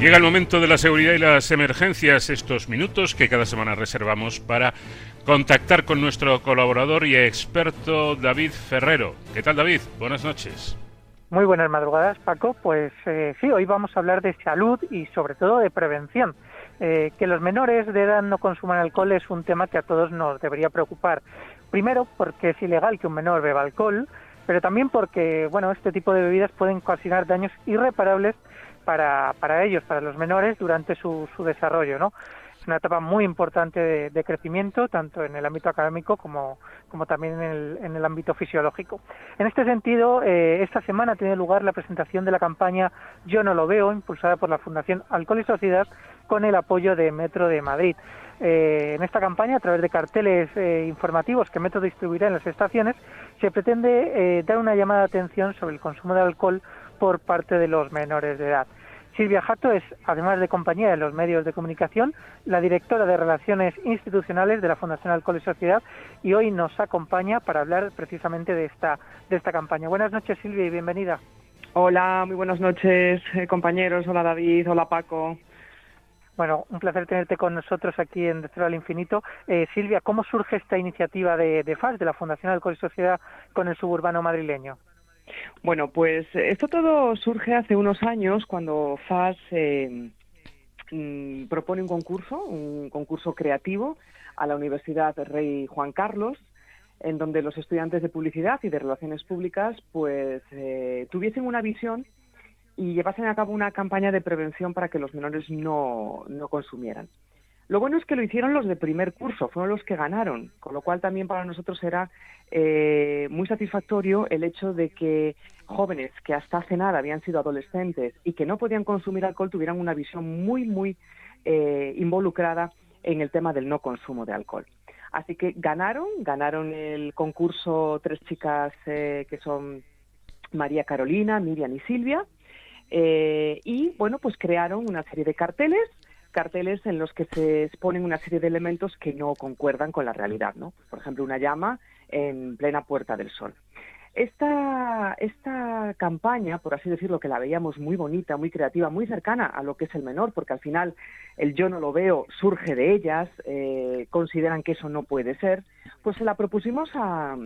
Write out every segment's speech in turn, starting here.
Llega el momento de la seguridad y las emergencias, estos minutos que cada semana reservamos para contactar con nuestro colaborador y experto David Ferrero. ¿Qué tal David? Buenas noches. Muy buenas madrugadas, Paco. Pues eh, sí, hoy vamos a hablar de salud y sobre todo de prevención. Eh, que los menores de edad no consuman alcohol es un tema que a todos nos debería preocupar. Primero, porque es ilegal que un menor beba alcohol, pero también porque, bueno, este tipo de bebidas pueden ocasionar daños irreparables para, para ellos, para los menores, durante su, desarrollo, ¿no? Es una etapa muy importante de, crecimiento, tanto en el ámbito académico como, como también en el, ámbito fisiológico. En este sentido, eh, esta semana tiene lugar la presentación de la campaña Yo no lo veo, impulsada por la Fundación Alcohol y Sociedad, con el apoyo de Metro de Madrid. Eh, en esta campaña, a través de carteles eh, informativos que Metro distribuirá en las estaciones, se pretende dar una llamada de atención sobre el consumo de alcohol por parte de los menores de edad. Silvia Jato es, además de compañía de los medios de comunicación, la directora de Relaciones Institucionales de la Fundación Alcohol y Sociedad y hoy nos acompaña para hablar precisamente de esta, de esta campaña. Buenas noches, Silvia, y bienvenida. Hola, muy buenas noches, eh, compañeros. Hola, David. Hola, Paco. Bueno, un placer tenerte con nosotros aquí en De Cero al Infinito. Eh, Silvia, ¿cómo surge esta iniciativa de, de FAS, de la Fundación Alcohol y Sociedad, con el suburbano madrileño? Bueno, pues esto todo surge hace unos años cuando FAS eh, mm, propone un concurso, un concurso creativo a la Universidad Rey Juan Carlos, en donde los estudiantes de publicidad y de relaciones públicas pues eh, tuviesen una visión y llevasen a cabo una campaña de prevención para que los menores no, no consumieran. Lo bueno es que lo hicieron los de primer curso, fueron los que ganaron, con lo cual también para nosotros era eh, muy satisfactorio el hecho de que jóvenes que hasta hace nada habían sido adolescentes y que no podían consumir alcohol tuvieran una visión muy, muy eh, involucrada en el tema del no consumo de alcohol. Así que ganaron, ganaron el concurso tres chicas eh, que son María Carolina, Miriam y Silvia, y bueno, pues crearon una serie de carteles carteles en los que se exponen una serie de elementos que no concuerdan con la realidad, ¿no? Por ejemplo, una llama en plena Puerta del Sol. Esta, esta campaña, por así decirlo, que la veíamos muy bonita, muy creativa, muy cercana a lo que es el menor, porque al final el yo no lo veo surge de ellas, eh, consideran que eso no puede ser, pues se la propusimos a,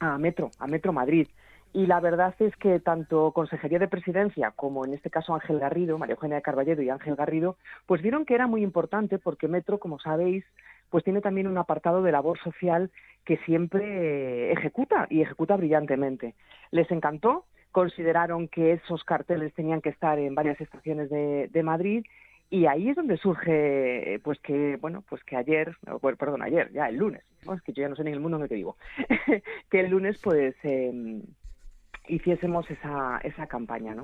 a Metro, a Metro Madrid. Y la verdad es que tanto Consejería de Presidencia como en este caso Ángel Garrido, María Eugenia Carballedo y Ángel Garrido, pues vieron que era muy importante porque Metro, como sabéis, pues tiene también un apartado de labor social que siempre ejecuta y ejecuta brillantemente. Les encantó, consideraron que esos carteles tenían que estar en varias estaciones de, Madrid y ahí es donde surge pues que bueno pues que ayer perdón ayer ya el lunes es que yo ya no sé ni el mundo en el que vivo que el lunes pues eh, hiciésemos esa, esa campaña, ¿no?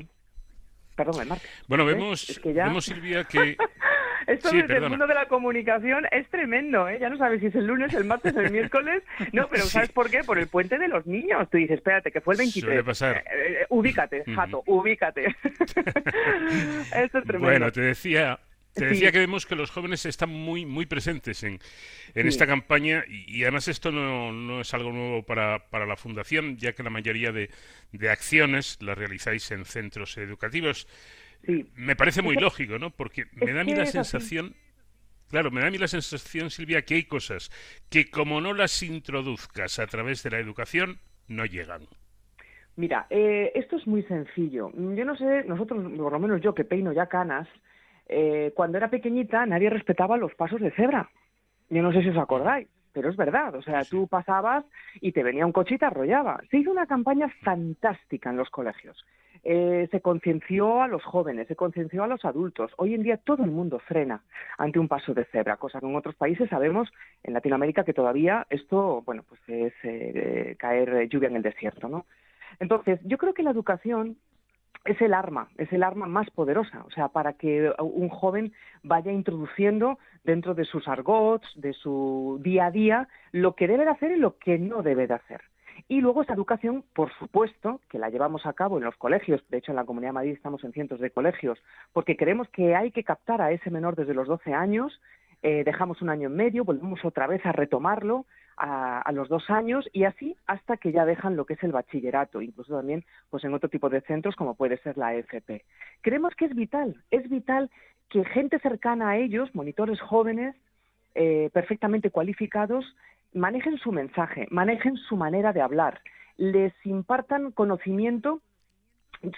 Perdón, Marc. Bueno, vemos, vemos Silvia, que... Esto desde el mundo de la comunicación es tremendo, ¿eh? Ya no sabes si es el lunes, el martes, el miércoles. No, pero ¿sabes por qué? Por el puente de los niños. Tú dices, espérate, que fue el 23. pasar. Eh, eh, ubícate, jato, ubícate. Esto es tremendo. Bueno, te decía te decía que vemos que los jóvenes están muy muy presentes en, en esta campaña y, además esto no, no, es algo nuevo para, para, la Fundación, ya que la mayoría de, de acciones las realizáis en centros educativos. Me parece muy lógico, ¿no? Porque me da a mí la sensación... Claro, me da a mí la sensación, Silvia, que hay cosas que como no las introduzcas a través de la educación, no llegan. Mira, eh, esto es muy sencillo. Yo no sé, nosotros, por lo menos yo que peino ya canas, eh, cuando era pequeñita nadie respetaba los pasos de cebra. Yo no sé si os acordáis, pero es verdad. O sea, tú pasabas y te venía un coche y te arrollaba. Se hizo una campaña fantástica en los colegios. Eh, se concienció a los jóvenes, se concienció a los adultos. Hoy en día todo el mundo frena ante un paso de cebra, cosa que en otros países sabemos, en Latinoamérica, que todavía esto, bueno, pues es eh, caer lluvia en el desierto, ¿no? Entonces, yo creo que la educación es el arma, es el arma más poderosa, o sea, para que un joven vaya introduciendo dentro de sus argots, de su día a día, lo que debe de hacer y lo que no debe de hacer. Y luego esa educación, por supuesto, que la llevamos a cabo en los colegios, de hecho en la Comunidad de Madrid estamos en cientos de colegios, porque creemos que hay que captar a ese menor desde los 12 años, eh, dejamos un año en medio, volvemos otra vez a retomarlo, a, los dos años y así hasta que ya dejan lo que es el bachillerato, incluso también pues en otro tipo de centros como puede ser la FP. Creemos que es vital, es vital que gente cercana a ellos, monitores jóvenes, eh, perfectamente cualificados, manejen su mensaje, manejen su manera de hablar, les impartan conocimiento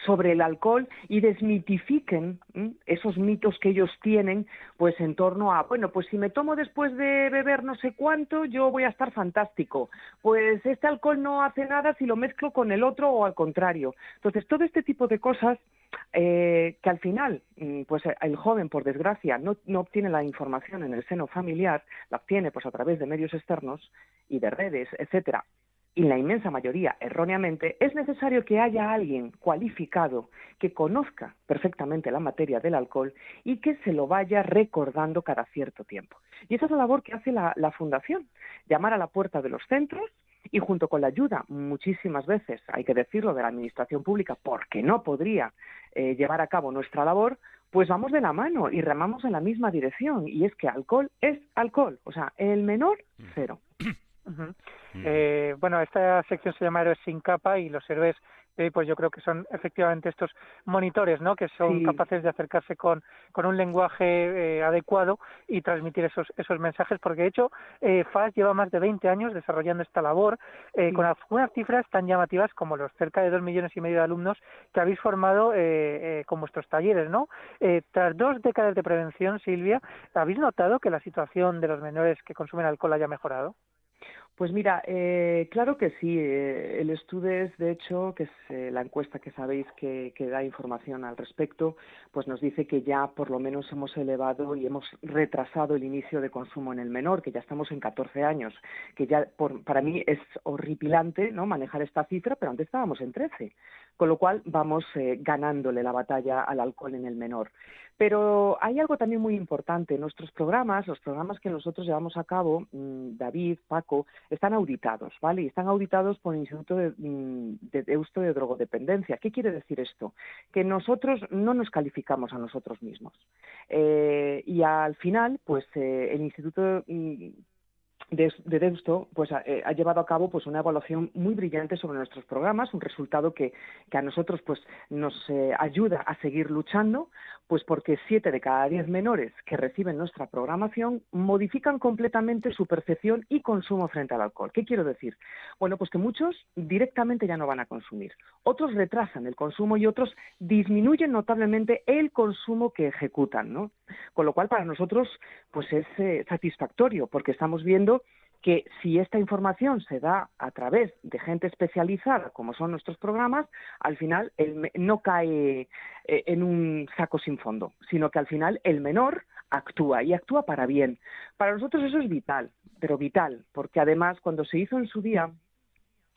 sobre el alcohol y desmitifiquen esos mitos que ellos tienen pues en torno a bueno pues si me tomo después de beber no sé cuánto yo voy a estar fantástico. Pues este alcohol no hace nada si lo mezclo con el otro o al contrario. Entonces todo este tipo de cosas eh, que al final mm, pues el joven por desgracia no, no obtiene la información en el seno familiar la obtiene pues a través de medios externos y de redes etcétera y la inmensa mayoría erróneamente, es necesario que haya alguien cualificado que conozca perfectamente la materia del alcohol y que se lo vaya recordando cada cierto tiempo. Y esa es la labor que hace la, Fundación, llamar a la puerta de los centros y junto con la ayuda, muchísimas veces, hay que decirlo, de la Administración Pública, porque no podría eh, llevar a cabo nuestra labor, pues vamos de la mano y remamos en la misma dirección. Y es que alcohol es alcohol, o sea, el menor, cero. Eh, bueno, esta sección se llama Héroes sin capa y los héroes eh, pues yo creo que son efectivamente estos monitores, ¿no? Que son capaces de acercarse con, con un lenguaje eh, adecuado y transmitir esos, esos mensajes, porque de hecho eh, FAS lleva más de 20 años desarrollando esta labor con algunas cifras tan llamativas como los cerca de dos millones y medio de alumnos que habéis formado con vuestros talleres, ¿no? tras dos décadas de prevención, Silvia, ¿habéis notado que la situación de los menores que consumen alcohol haya mejorado? Pues mira, eh, claro que sí. Eh, el Estudes, de hecho, que es eh, la encuesta que sabéis que, da información al respecto, pues nos dice que ya por lo menos hemos elevado y hemos retrasado el inicio de consumo en el menor, que ya estamos en 14 años, que ya para mí es horripilante no manejar esta cifra, pero antes estábamos en 13, con lo cual vamos ganándole la batalla al alcohol en el menor. Pero hay algo también muy importante. Nuestros programas, los programas que nosotros llevamos a cabo, mm, David, Paco, están auditados, ¿vale? Y están auditados por el Instituto de, mm, de, de Drogodependencia. ¿Qué quiere decir esto? Que nosotros no nos calificamos a nosotros mismos. Eh, y al final, pues eh, el Instituto mm, de, Deusto pues eh, ha, llevado a cabo pues una evaluación muy brillante sobre nuestros programas un resultado que, que a nosotros pues nos eh, ayuda a seguir luchando pues porque siete de cada diez menores que reciben nuestra programación modifican completamente su percepción y consumo frente al alcohol. Qué quiero decir bueno pues que muchos directamente ya no van a consumir. Otros retrasan el consumo y otros disminuyen notablemente el consumo que ejecutan no con lo cual para nosotros pues es eh, satisfactorio porque estamos viendo que si esta información se da a través de gente especializada, como son nuestros programas, al final no cae eh, en un saco sin fondo, sino que al final el menor actúa y actúa para bien. Para nosotros eso es vital, pero vital, porque además cuando se hizo en su día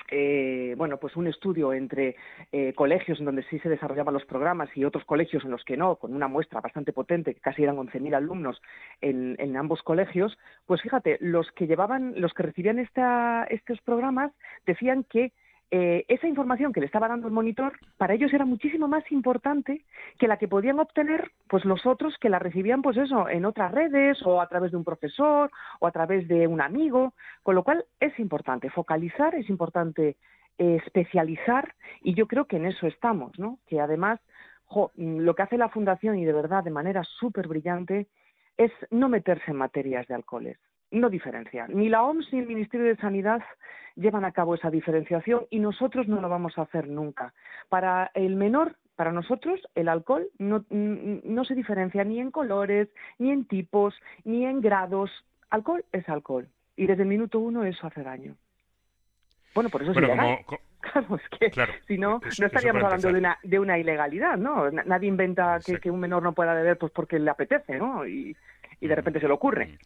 eh, bueno, pues un estudio entre eh, colegios en donde sí se desarrollaban los programas y otros colegios en los que no, con una muestra bastante potente, que casi eran 11.000 alumnos en, en, ambos colegios, pues fíjate, los que llevaban, los que recibían esta, estos programas decían que eh, esa información que le estaba dando el monitor para ellos era muchísimo más importante que la que podían obtener pues los otros que la recibían pues eso en otras redes o a través de un profesor o a través de un amigo. Con lo cual es importante focalizar es importante eh, especializar y yo creo que en eso estamos no que además lo que hace la fundación y de verdad de manera súper brillante es no meterse en materias de alcoholes no diferencia. Ni la OMS ni el Ministerio de Sanidad llevan a cabo esa diferenciación y nosotros no lo vamos a hacer nunca. Para el menor, para nosotros, el alcohol no, no se diferencia ni en colores, ni en tipos, ni en grados. Alcohol es alcohol. Y desde el minuto uno eso hace daño. Bueno, por eso es ilegal. Claro, es que si no, no estaríamos hablando de una, de una ilegalidad, ¿no? Nadie inventa que, que, un menor no pueda beber pues porque le apetece, ¿no? Y, y de repente se le ocurre.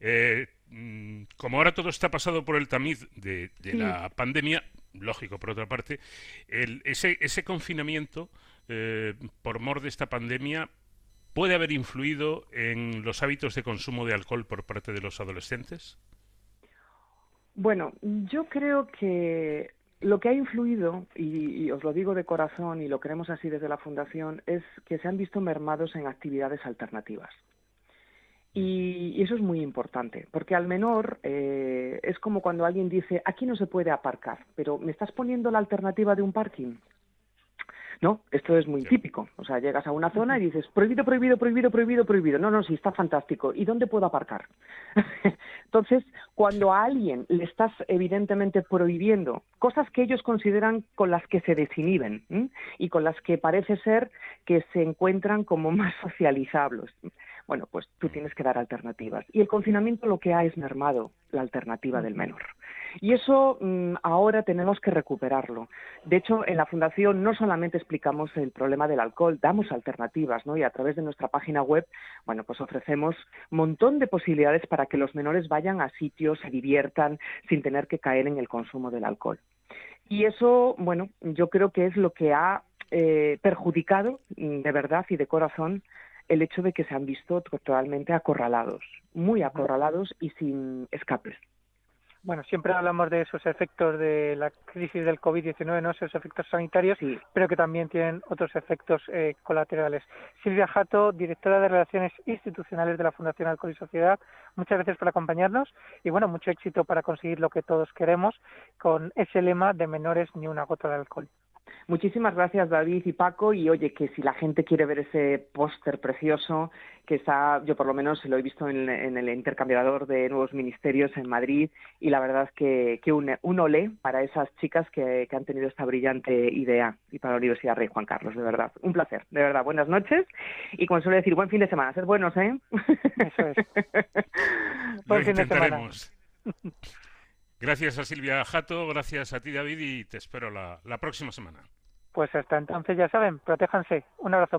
Mm. Eh, mm, como ahora todo está pasado por el tamiz de, la pandemia, lógico por otra parte, ese, ese confinamiento eh, por mor de esta pandemia puede haber influido en los hábitos de consumo de alcohol por parte de los adolescentes. Bueno, yo creo que lo que ha influido, y, os lo digo de corazón y lo queremos así desde la Fundación, es que se han visto mermados en actividades alternativas. Y, eso es muy importante, porque al menor eh, es como cuando alguien dice, aquí no se puede aparcar, pero ¿me estás poniendo la alternativa de un parking? No, esto es muy típico. O sea, llegas a una zona y dices, prohibido, prohibido, prohibido, prohibido, prohibido. No, no, sí, está fantástico. ¿Y dónde puedo aparcar? Entonces, cuando a alguien le estás evidentemente prohibiendo cosas que ellos consideran con las que se desinhiben y con las que parece ser que se encuentran como más socializables, bueno, pues tú tienes que dar alternativas. Y el confinamiento lo que ha es mermado la alternativa del menor. Y eso mm, ahora tenemos que recuperarlo. De hecho, en la Fundación no solamente explicamos el problema del alcohol, damos alternativas, ¿no? Y a través de nuestra página web, bueno, pues ofrecemos un montón de posibilidades para que los menores vayan a sitios, se diviertan, sin tener que caer en el consumo del alcohol. Y eso, bueno, yo creo que es lo que ha eh, perjudicado mm, de verdad y de corazón el hecho de que se han visto totalmente acorralados, muy acorralados y sin escapes. Bueno, siempre hablamos de esos efectos de la crisis del COVID-19, ¿no? esos efectos sanitarios, pero que también tienen otros efectos eh, colaterales. Silvia Jato, directora de Relaciones Institucionales de la Fundación Alcohol y Sociedad, muchas gracias por acompañarnos y bueno, mucho éxito para conseguir lo que todos queremos con ese lema de menores ni una gota de alcohol. Muchísimas gracias David y Paco y oye que si la gente quiere ver ese póster precioso que está, yo por lo menos lo he visto en, el intercambiador de nuevos ministerios en Madrid y la verdad es que, que un, un olé para esas chicas que, han tenido esta brillante idea y para la Universidad Rey Juan Carlos, de verdad. Un placer, de verdad. Buenas noches y como suele decir, buen fin de semana. Ser buenos, ¿eh? Eso es. buen fin de semana. Gracias a Silvia Jato, gracias a ti David y te espero la, la próxima semana. Pues hasta entonces ya saben, protéjanse. Un abrazo,